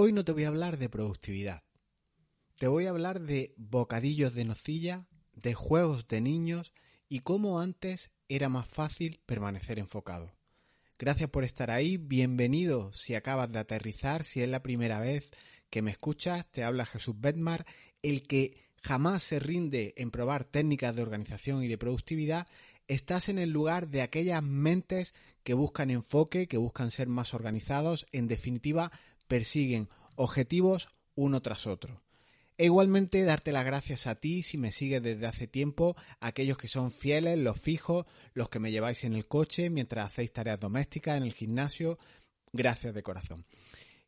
Hoy no te voy a hablar de productividad. Te voy a hablar de bocadillos de nocilla, de juegos de niños y cómo antes era más fácil permanecer enfocado. Gracias por estar ahí, bienvenido si acabas de aterrizar, si es la primera vez que me escuchas, te habla Jesús Bedmar, el que jamás se rinde en probar técnicas de organización y de productividad, estás en el lugar de aquellas mentes que buscan enfoque, que buscan ser más organizados, en definitiva, persiguen objetivos uno tras otro. E igualmente darte las gracias a ti si me sigues desde hace tiempo, aquellos que son fieles, los fijos, los que me lleváis en el coche mientras hacéis tareas domésticas, en el gimnasio. Gracias de corazón.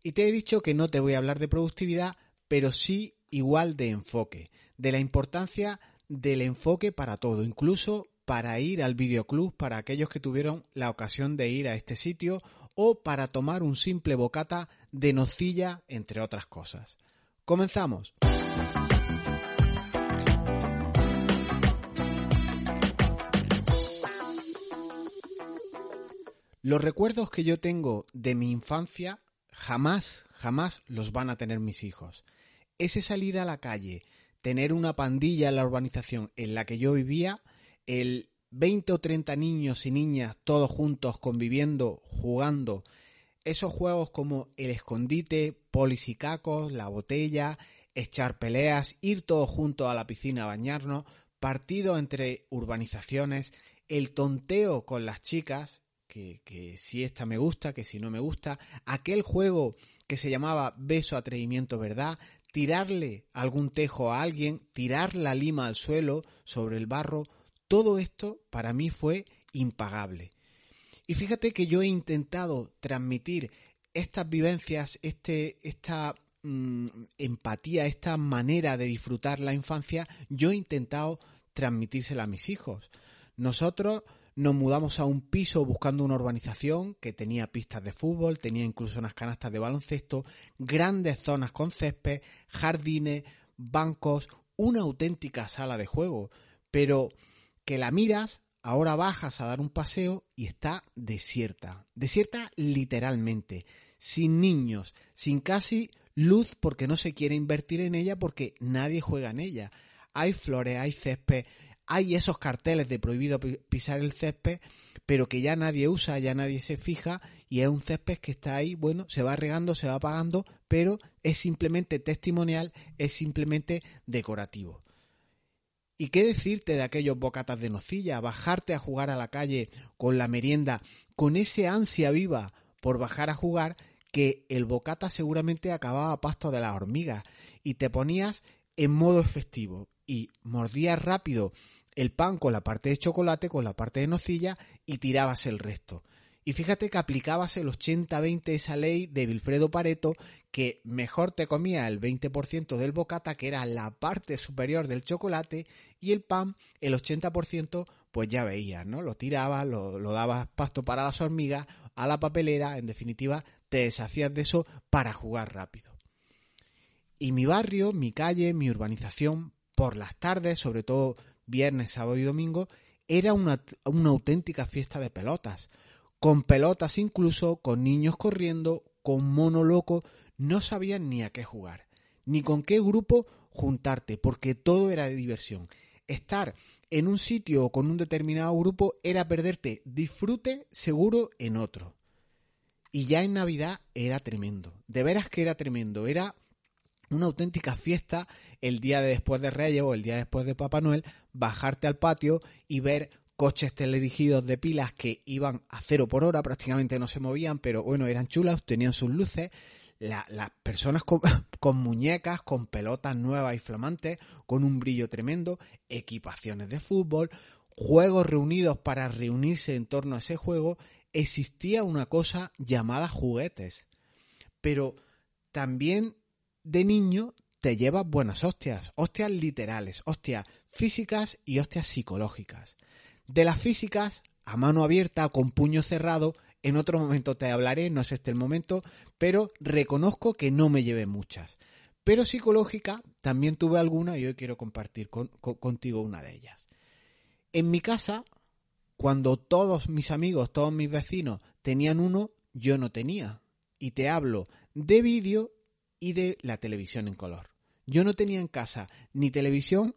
Y te he dicho que no te voy a hablar de productividad, pero sí igual de enfoque, de la importancia del enfoque para todo, incluso para ir al videoclub para aquellos que tuvieron la ocasión de ir a este sitio o para tomar un simple bocata de nocilla, entre otras cosas. Comenzamos. Los recuerdos que yo tengo de mi infancia jamás, jamás los van a tener mis hijos. Ese salir a la calle, tener una pandilla en la urbanización en la que yo vivía, el 20 o 30 niños y niñas todos juntos conviviendo, jugando, esos juegos como el escondite, polis y cacos, la botella, echar peleas, ir todos juntos a la piscina a bañarnos, partido entre urbanizaciones, el tonteo con las chicas, que, que, si esta me gusta, que si no me gusta, aquel juego que se llamaba beso atrevimiento verdad, tirarle algún tejo a alguien, tirar la lima al suelo sobre el barro, todo esto para mí fue impagable. Y fíjate que yo he intentado transmitir estas vivencias, este, esta mmm, empatía, esta manera de disfrutar la infancia, yo he intentado transmitírsela a mis hijos. Nosotros nos mudamos a un piso buscando una urbanización que tenía pistas de fútbol, tenía incluso unas canastas de baloncesto, grandes zonas con césped, jardines, bancos, una auténtica sala de juego. Pero que la miras, ahora bajas a dar un paseo y está desierta. Desierta literalmente, sin niños, sin casi luz porque no se quiere invertir en ella porque nadie juega en ella. Hay flores, hay césped, hay esos carteles de prohibido pisar el césped, pero que ya nadie usa, ya nadie se fija y es un césped que está ahí, bueno, se va regando, se va apagando, pero es simplemente testimonial, es simplemente decorativo. ¿Y qué decirte de aquellos bocatas de nocilla? Bajarte a jugar a la calle con la merienda, con ese ansia viva por bajar a jugar que el bocata seguramente acababa a pasto de las hormigas y te ponías en modo efectivo y mordías rápido el pan con la parte de chocolate, con la parte de nocilla y tirabas el resto. Y fíjate que aplicabas el 80-20 esa ley de Wilfredo Pareto, que mejor te comía el 20% del bocata, que era la parte superior del chocolate, y el pan, el 80%, pues ya veías, ¿no? Lo tirabas, lo, lo dabas pasto para las hormigas, a la papelera, en definitiva, te deshacías de eso para jugar rápido. Y mi barrio, mi calle, mi urbanización, por las tardes, sobre todo viernes, sábado y domingo, era una, una auténtica fiesta de pelotas con pelotas incluso, con niños corriendo, con mono loco, no sabían ni a qué jugar, ni con qué grupo juntarte, porque todo era de diversión. Estar en un sitio o con un determinado grupo era perderte disfrute seguro en otro. Y ya en Navidad era tremendo, de veras que era tremendo, era una auténtica fiesta el día de después de Reyes o el día después de Papá Noel, bajarte al patio y ver coches teledirigidos de pilas que iban a cero por hora, prácticamente no se movían, pero bueno, eran chulas, tenían sus luces, las personas con, con, muñecas, con pelotas nuevas y flamantes, con un brillo tremendo, equipaciones de fútbol, juegos reunidos para reunirse en torno a ese juego, existía una cosa llamada juguetes. Pero también de niño te llevas buenas hostias, hostias literales, hostias físicas y hostias psicológicas. De las físicas, a mano abierta, con puño cerrado, en otro momento te hablaré, no es este el momento, pero reconozco que no me llevé muchas. Pero psicológica también tuve alguna y hoy quiero compartir con, con, contigo una de ellas. En mi casa, cuando todos mis amigos, todos mis vecinos tenían uno, yo no tenía. Y te hablo de vídeo y de la televisión en color. Yo no tenía en casa ni televisión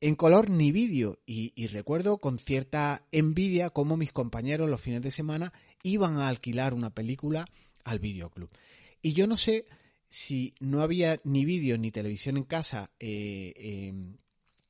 en color ni vídeo y, recuerdo con cierta envidia cómo mis compañeros los fines de semana iban a alquilar una película al videoclub. Y yo no sé si no había ni vídeo ni televisión en casa eh,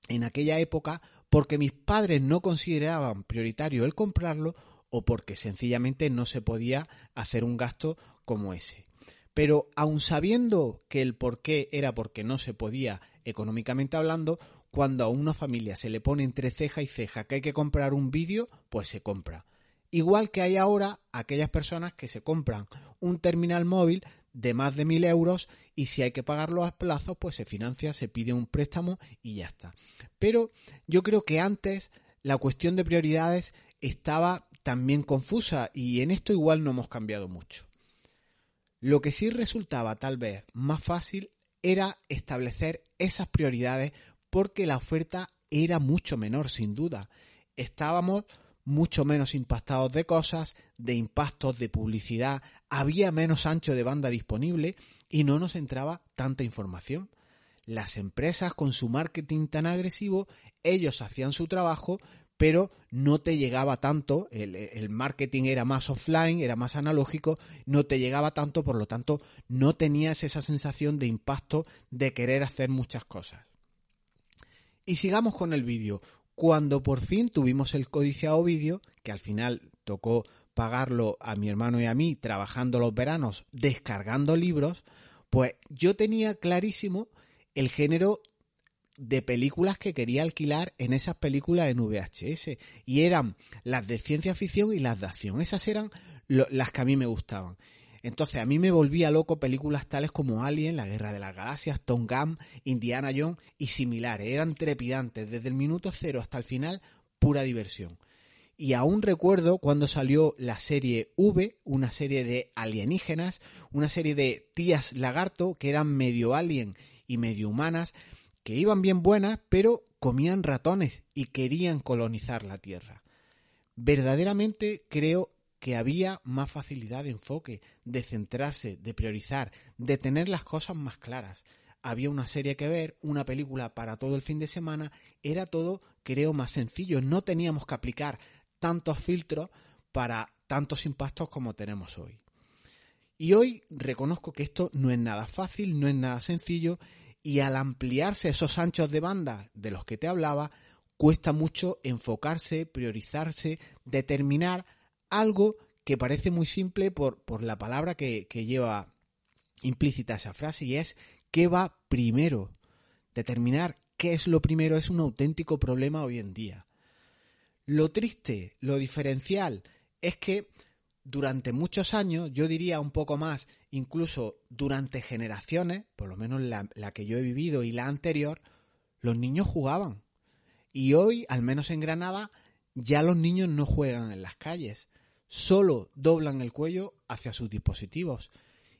en aquella época porque mis padres no consideraban prioritario el comprarlo o porque sencillamente no se podía hacer un gasto como ese. Pero aun sabiendo que el por qué era porque no se podía económicamente hablando, cuando a una familia se le pone entre ceja y ceja que hay que comprar un vídeo, pues se compra. Igual que hay ahora aquellas personas que se compran un terminal móvil de más de mil euros y si hay que pagarlo a plazos, pues se financia, se pide un préstamo y ya está. Pero yo creo que antes la cuestión de prioridades estaba también confusa y en esto igual no hemos cambiado mucho. Lo que sí resultaba tal vez más fácil era establecer esas prioridades porque la oferta era mucho menor sin duda. Estábamos mucho menos impactados de cosas, de impactos, de publicidad, había menos ancho de banda disponible y no nos entraba tanta información. Las empresas con su marketing tan agresivo, ellos hacían su trabajo, pero no te llegaba tanto, el, marketing era más offline, era más analógico, no te llegaba tanto, por lo tanto no tenías esa sensación de impacto de querer hacer muchas cosas. Y sigamos con el vídeo. Cuando por fin tuvimos el codiciado vídeo, que al final tocó pagarlo a mi hermano y a mí trabajando los veranos, descargando libros, pues yo tenía clarísimo el género de películas que quería alquilar en esas películas en VHS. Y eran las de ciencia ficción y las de acción. Esas eran las que a mí me gustaban. Entonces a mí me volvía loco películas tales como Alien, La Guerra de las Galaxias, Tom Gunn, Indiana Jones y similares. Eran trepidantes desde el minuto cero hasta el final, pura diversión. Y aún recuerdo cuando salió la serie V, una serie de alienígenas, una serie de tías lagarto que eran medio alien y medio humanas, que iban bien buenas, pero comían ratones y querían colonizar la Tierra. Verdaderamente creo que había más facilidad de enfoque, de centrarse, de priorizar, de tener las cosas más claras. Había una serie que ver, una película para todo el fin de semana, era todo, creo, más sencillo. No teníamos que aplicar tantos filtros para tantos impactos como tenemos hoy. Y hoy reconozco que esto no es nada fácil, no es nada sencillo, y al ampliarse esos anchos de banda de los que te hablaba, cuesta mucho enfocarse, priorizarse, determinar algo que parece muy simple por, por la palabra que, lleva implícita esa frase y es ¿qué va primero? Determinar qué es lo primero es un auténtico problema hoy en día. Lo triste, lo diferencial, es que durante muchos años, yo diría un poco más, incluso durante generaciones, por lo menos la, que yo he vivido y la anterior, los niños jugaban. Y hoy, al menos en Granada, ya los niños no juegan en las calles solo doblan el cuello hacia sus dispositivos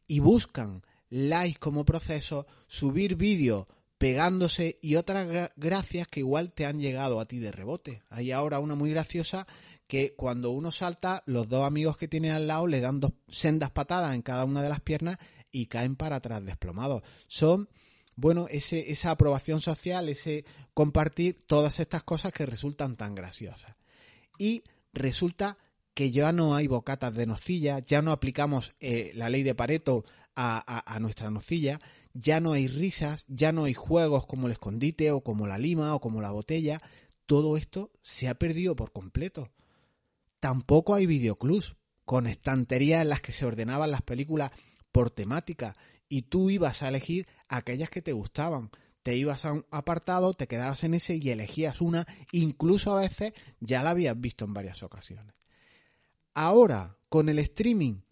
y buscan likes como proceso, subir vídeos pegándose y otras gracias que igual te han llegado a ti de rebote. Hay ahora una muy graciosa que cuando uno salta, los dos amigos que tiene al lado le dan dos sendas patadas en cada una de las piernas y caen para atrás desplomados. Son, bueno, ese, esa aprobación social, ese compartir todas estas cosas que resultan tan graciosas. Y resulta que ya no hay bocatas de nocilla, ya no aplicamos eh, la ley de Pareto a, nuestra nocilla, ya no hay risas, ya no hay juegos como el escondite o como la lima o como la botella, todo esto se ha perdido por completo. Tampoco hay videoclubs con estanterías en las que se ordenaban las películas por temática y tú ibas a elegir aquellas que te gustaban. Te ibas a un apartado, te quedabas en ese y elegías una, incluso a veces ya la habías visto en varias ocasiones. Ahora, con el streaming,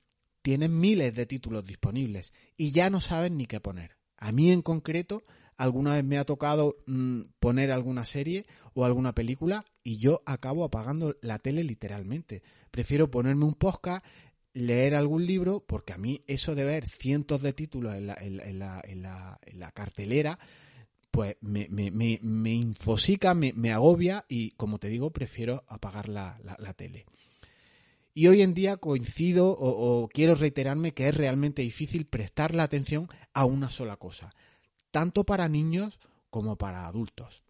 tienes miles de títulos disponibles y ya no sabes ni qué poner. A mí en concreto, alguna vez me ha tocado mm, poner alguna serie o alguna película y yo acabo apagando la tele literalmente. Prefiero ponerme un podcast, leer algún libro, porque a mí eso de ver cientos de títulos en la, cartelera, pues me, me, infosica, me, agobia y como te digo, prefiero apagar la tele. Y hoy en día coincido o, quiero reiterarme que es realmente difícil prestar la atención a una sola cosa, tanto para niños como para adultos.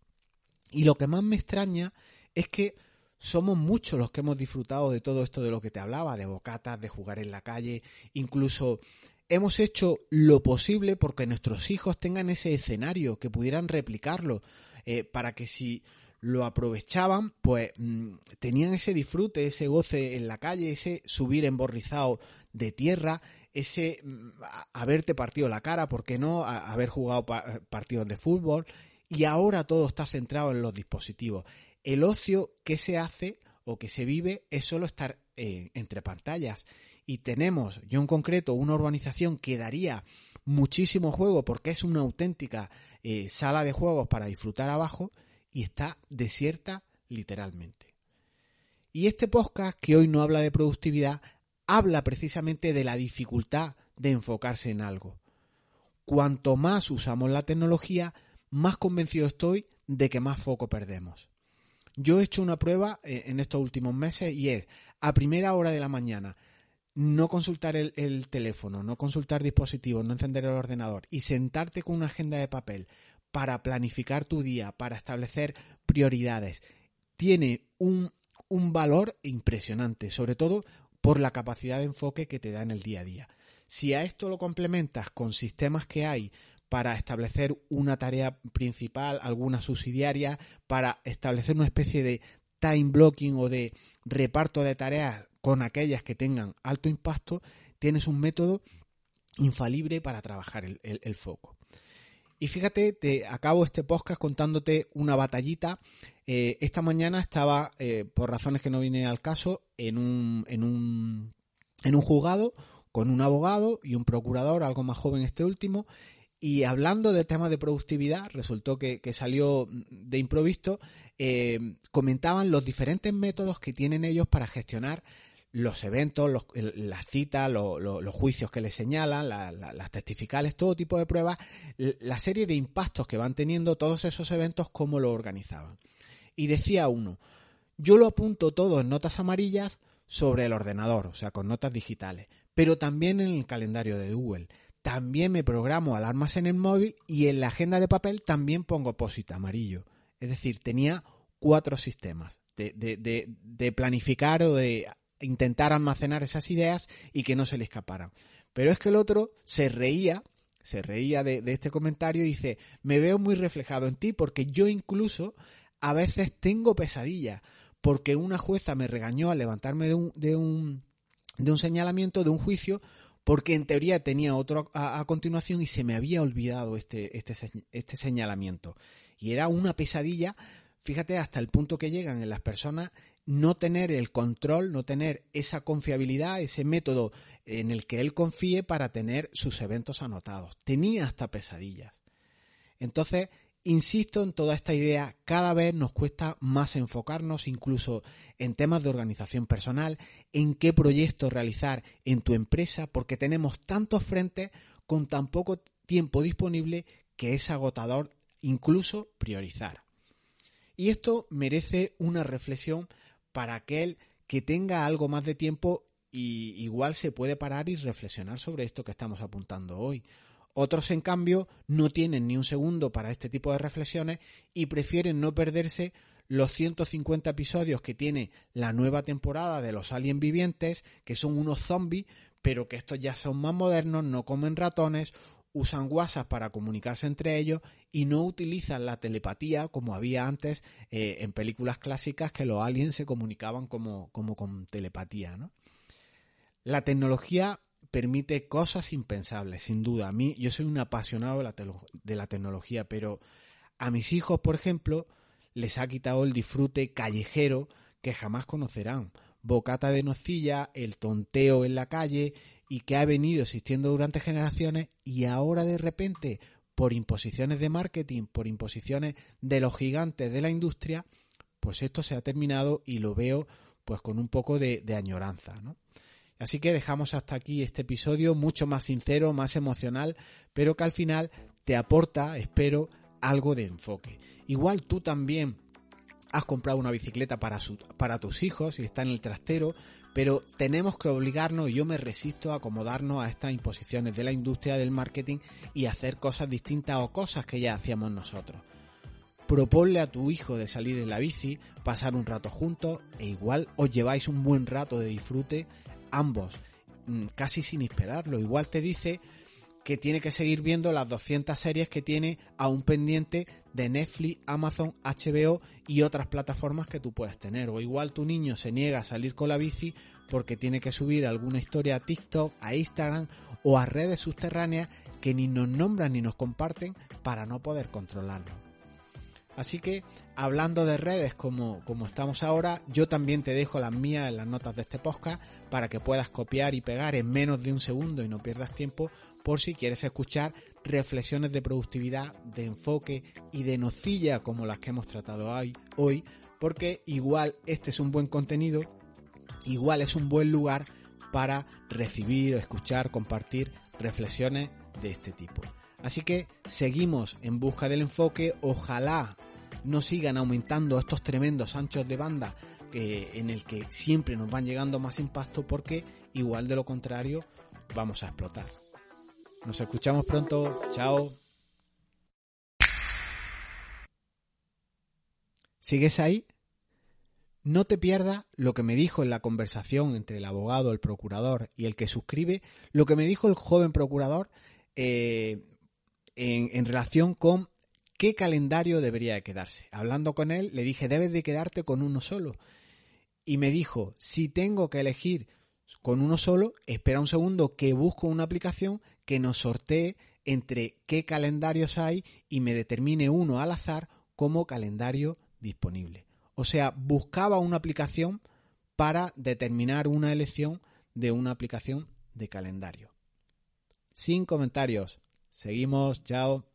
Y lo que más me extraña es que somos muchos los que hemos disfrutado de todo esto de lo que te hablaba, de bocatas, de jugar en la calle, incluso hemos hecho lo posible porque nuestros hijos tengan ese escenario, que pudieran replicarlo, eh, para que si lo aprovechaban, pues mm, tenían ese disfrute, ese goce en la calle, ese subir emborrizado de tierra, ese mm, haberte partido la cara, ¿por qué no? haber jugado partidos de fútbol. Y ahora todo está centrado en los dispositivos. El ocio que se hace o que se vive es solo estar eh, entre pantallas y tenemos, yo en concreto, una urbanización que daría muchísimo juego porque es una auténtica eh, sala de juegos para disfrutar abajo y está desierta literalmente. Y este podcast, que hoy no habla de productividad, habla precisamente de la dificultad de enfocarse en algo. Cuanto más usamos la tecnología, más convencido estoy de que más foco perdemos. Yo he hecho una prueba eh, en estos últimos meses y es a primera hora de la mañana no consultar el, teléfono, no consultar dispositivos, no encender el ordenador y sentarte con una agenda de papel para planificar tu día, para establecer prioridades, tiene un, un valor impresionante, sobre todo por la capacidad de enfoque que te da en el día a día. Si a esto lo complementas con sistemas que hay para establecer una tarea principal, alguna subsidiaria, para establecer una especie de time blocking o de reparto de tareas con aquellas que tengan alto impacto, tienes un método infalible para trabajar el, foco. Y fíjate, te acabo este podcast contándote una batallita. Eh, esta mañana estaba, eh, por razones que no viene al caso, en un, en un, en un juzgado con un abogado y un procurador, algo más joven este último, y hablando del tema de productividad, resultó que, que salió de improviso, eh, comentaban los diferentes métodos que tienen ellos para gestionar los eventos, las citas, los juicios que les señalan, las testificales, todo tipo de pruebas, la serie de impactos que van teniendo todos esos eventos, cómo lo organizaban. Y decía uno, yo lo apunto todo en notas amarillas sobre el ordenador, o sea, con notas digitales, pero también en el calendario de Google. También me programo alarmas en el móvil y en la agenda de papel también pongo posit amarillo. Es decir, tenía cuatro sistemas de, de planificar o de intentar almacenar esas ideas y que no se le escaparan. Pero es que el otro se reía, se reía de, este comentario y dice, me veo muy reflejado en ti porque yo incluso a veces tengo pesadillas porque una jueza me regañó al levantarme de un, de un, de un señalamiento, de un juicio, porque en teoría tenía otro a, a, continuación y se me había olvidado este, este, este señalamiento. Y era una pesadilla, fíjate, hasta el punto que llegan en las personas no tener el control, no tener esa confiabilidad, ese método en el que él confíe para tener sus eventos anotados. Tenía hasta pesadillas. Entonces, insisto en toda esta idea, cada vez nos cuesta más enfocarnos incluso en temas de organización personal, en qué proyectos realizar en tu empresa, porque tenemos tantos frentes con tan poco tiempo disponible que es agotador incluso priorizar. Y esto merece una reflexión para aquel que tenga algo más de tiempo y igual se puede parar y reflexionar sobre esto que estamos apuntando hoy. Otros, en cambio, no tienen ni un segundo para este tipo de reflexiones y prefieren no perderse los 150 episodios que tiene la nueva temporada de los aliens vivientes, que son unos zombies, pero que estos ya son más modernos, no comen ratones, usan WhatsApp para comunicarse entre ellos y no utilizan la telepatía como había antes eh, en películas clásicas que los aliens se comunicaban como, como con telepatía. ¿no? La tecnología permite cosas impensables, sin duda. A mí, yo soy un apasionado de la, de la tecnología, pero a mis hijos, por ejemplo, les ha quitado el disfrute callejero que jamás conocerán. Bocata de nocilla, el tonteo en la calle y que ha venido existiendo durante generaciones y ahora de repente por imposiciones de marketing, por imposiciones de los gigantes de la industria, pues esto se ha terminado y lo veo pues con un poco de, añoranza, ¿no? Así que dejamos hasta aquí este episodio mucho más sincero, más emocional, pero que al final te aporta, espero, algo de enfoque. Igual tú también has comprado una bicicleta para, para tus hijos y está en el trastero, pero tenemos que obligarnos, y yo me resisto a acomodarnos a estas imposiciones de la industria del marketing y hacer cosas distintas o cosas que ya hacíamos nosotros. Proponle a tu hijo de salir en la bici, pasar un rato juntos e igual os lleváis un buen rato de disfrute ambos, mm, casi sin esperarlo. Igual te dice que tiene que seguir viendo las 200 series que tiene aún pendiente de Netflix, Amazon, HBO y otras plataformas que tú puedes tener. O igual tu niño se niega a salir con la bici porque tiene que subir alguna historia a TikTok, a Instagram o a redes subterráneas que ni nos nombran ni nos comparten para no poder controlarlo. Así que, hablando de redes como, como estamos ahora, yo también te dejo las mías en las notas de este podcast para que puedas copiar y pegar en menos de un segundo y no pierdas tiempo por si quieres escuchar reflexiones de productividad, de enfoque y de nocilla como las que hemos tratado hoy, porque igual este es un buen contenido, igual es un buen lugar para recibir, escuchar, compartir reflexiones de este tipo. Así que seguimos en busca del enfoque, ojalá no sigan aumentando estos tremendos anchos de banda eh, en el que siempre nos van llegando más impacto porque igual de lo contrario vamos a explotar. Nos escuchamos pronto. Chao. ¿Sigues ahí? No te pierdas lo que me dijo en la conversación entre el abogado, el procurador y el que suscribe, lo que me dijo el joven procurador eh, en, en, relación con qué calendario debería de quedarse. Hablando con él, le dije, debes de quedarte con uno solo. Y me dijo, si tengo que elegir con uno solo, espera un segundo que busco una aplicación que nos sortee entre qué calendarios hay y me determine uno al azar como calendario disponible. O sea, buscaba una aplicación para determinar una elección de una aplicación de calendario. Sin comentarios. Seguimos, chao.